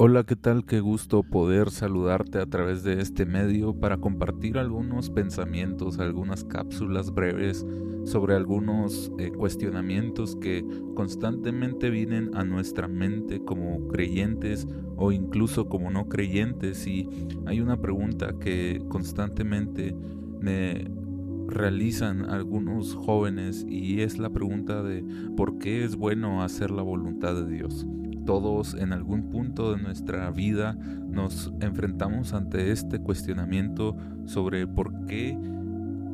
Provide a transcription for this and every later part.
Hola, ¿qué tal? Qué gusto poder saludarte a través de este medio para compartir algunos pensamientos, algunas cápsulas breves sobre algunos eh, cuestionamientos que constantemente vienen a nuestra mente como creyentes o incluso como no creyentes. Y hay una pregunta que constantemente me realizan algunos jóvenes y es la pregunta de ¿por qué es bueno hacer la voluntad de Dios? Todos en algún punto de nuestra vida nos enfrentamos ante este cuestionamiento sobre por qué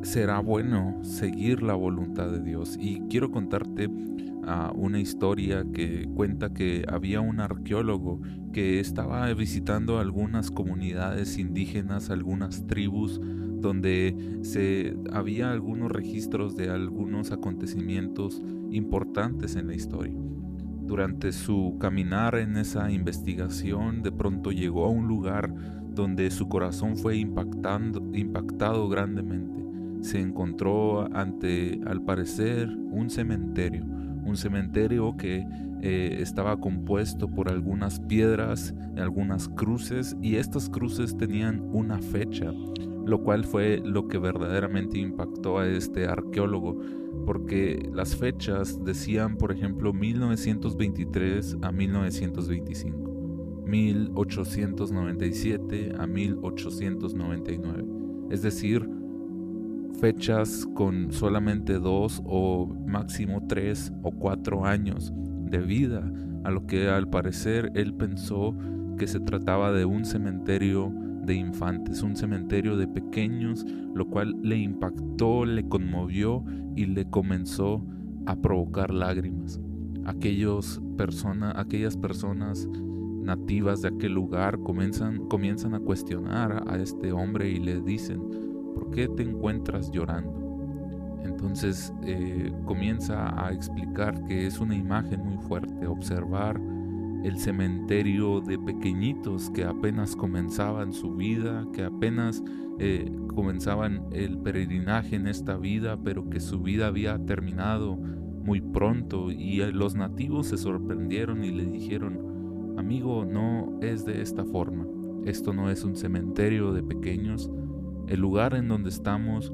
será bueno seguir la voluntad de Dios. Y quiero contarte ah, una historia que cuenta que había un arqueólogo que estaba visitando algunas comunidades indígenas, algunas tribus, donde se había algunos registros de algunos acontecimientos importantes en la historia. Durante su caminar en esa investigación, de pronto llegó a un lugar donde su corazón fue impactando, impactado grandemente. Se encontró ante, al parecer, un cementerio, un cementerio que eh, estaba compuesto por algunas piedras, algunas cruces, y estas cruces tenían una fecha, lo cual fue lo que verdaderamente impactó a este arqueólogo porque las fechas decían, por ejemplo, 1923 a 1925, 1897 a 1899, es decir, fechas con solamente dos o máximo tres o cuatro años de vida, a lo que al parecer él pensó que se trataba de un cementerio de infantes, un cementerio de pequeños, lo cual le impactó, le conmovió y le comenzó a provocar lágrimas. Aquellos persona, aquellas personas nativas de aquel lugar comienzan, comienzan a cuestionar a este hombre y le dicen, ¿por qué te encuentras llorando? Entonces eh, comienza a explicar que es una imagen muy fuerte, observar el cementerio de pequeñitos que apenas comenzaban su vida, que apenas eh, comenzaban el peregrinaje en esta vida, pero que su vida había terminado muy pronto. Y eh, los nativos se sorprendieron y le dijeron, amigo, no es de esta forma, esto no es un cementerio de pequeños, el lugar en donde estamos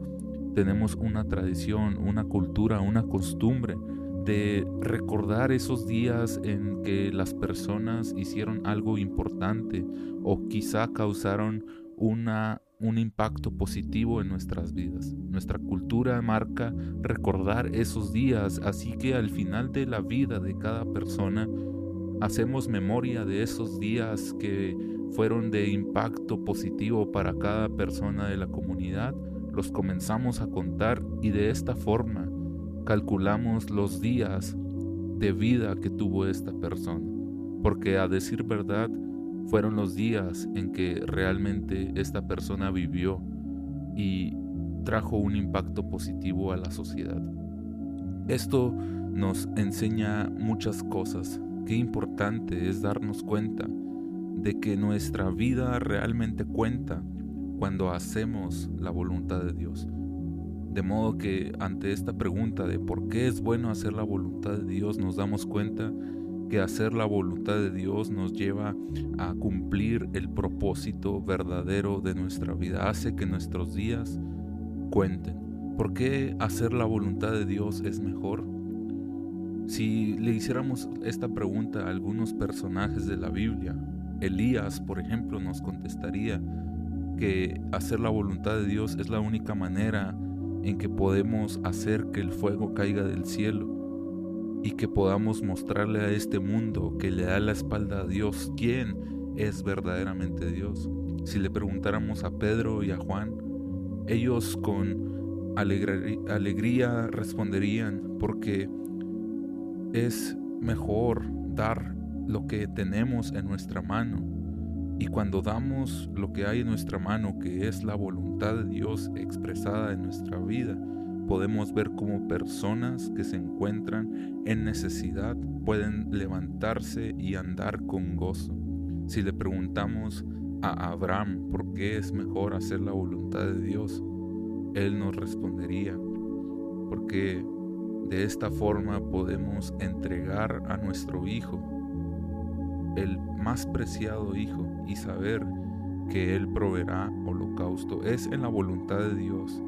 tenemos una tradición, una cultura, una costumbre de recordar esos días en que las personas hicieron algo importante o quizá causaron una, un impacto positivo en nuestras vidas. Nuestra cultura marca recordar esos días, así que al final de la vida de cada persona hacemos memoria de esos días que fueron de impacto positivo para cada persona de la comunidad, los comenzamos a contar y de esta forma calculamos los días de vida que tuvo esta persona, porque a decir verdad, fueron los días en que realmente esta persona vivió y trajo un impacto positivo a la sociedad. Esto nos enseña muchas cosas. Qué importante es darnos cuenta de que nuestra vida realmente cuenta cuando hacemos la voluntad de Dios. De modo que ante esta pregunta de por qué es bueno hacer la voluntad de Dios, nos damos cuenta que hacer la voluntad de Dios nos lleva a cumplir el propósito verdadero de nuestra vida, hace que nuestros días cuenten. ¿Por qué hacer la voluntad de Dios es mejor? Si le hiciéramos esta pregunta a algunos personajes de la Biblia, Elías, por ejemplo, nos contestaría que hacer la voluntad de Dios es la única manera en que podemos hacer que el fuego caiga del cielo y que podamos mostrarle a este mundo que le da la espalda a Dios quién es verdaderamente Dios. Si le preguntáramos a Pedro y a Juan, ellos con alegría responderían porque es mejor dar lo que tenemos en nuestra mano y cuando damos lo que hay en nuestra mano, que es la voluntad de Dios expresada en nuestra vida, podemos ver cómo personas que se encuentran en necesidad pueden levantarse y andar con gozo. Si le preguntamos a Abraham por qué es mejor hacer la voluntad de Dios, él nos respondería, porque de esta forma podemos entregar a nuestro Hijo el más preciado Hijo y saber que Él proveerá holocausto. Es en la voluntad de Dios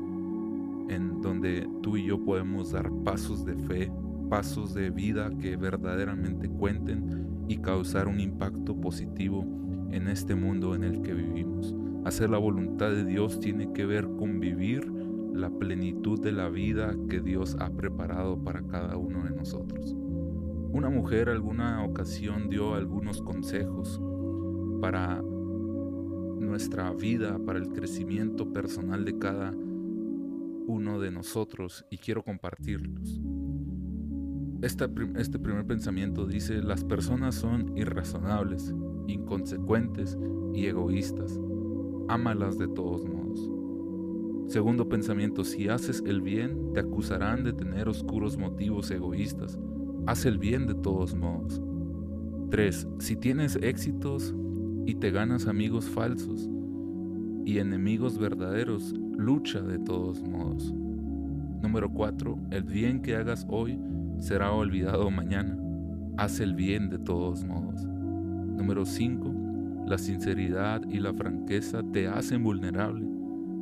en donde tú y yo podemos dar pasos de fe, pasos de vida que verdaderamente cuenten y causar un impacto positivo en este mundo en el que vivimos. Hacer la voluntad de Dios tiene que ver con vivir la plenitud de la vida que Dios ha preparado para cada uno de nosotros. Una mujer alguna ocasión dio algunos consejos para nuestra vida, para el crecimiento personal de cada uno de nosotros y quiero compartirlos. este primer pensamiento dice, las personas son irrazonables, inconsecuentes y egoístas. Ámalas de todos modos. Segundo pensamiento, si haces el bien, te acusarán de tener oscuros motivos egoístas. Haz el bien de todos modos. 3. Si tienes éxitos y te ganas amigos falsos y enemigos verdaderos, lucha de todos modos. Número 4. El bien que hagas hoy será olvidado mañana. Haz el bien de todos modos. Número 5. La sinceridad y la franqueza te hacen vulnerable.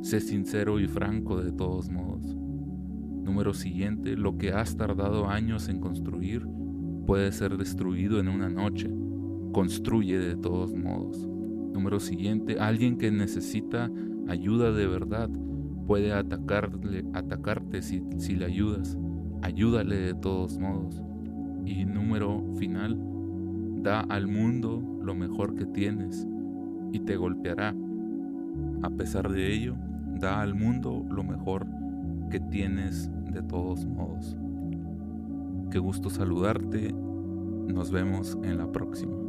Sé sincero y franco de todos modos. Número siguiente, lo que has tardado años en construir puede ser destruido en una noche. Construye de todos modos. Número siguiente, alguien que necesita ayuda de verdad puede atacarle, atacarte si, si le ayudas. Ayúdale de todos modos. Y número final, da al mundo lo mejor que tienes y te golpeará. A pesar de ello, da al mundo lo mejor que tienes de todos modos. Qué gusto saludarte. Nos vemos en la próxima.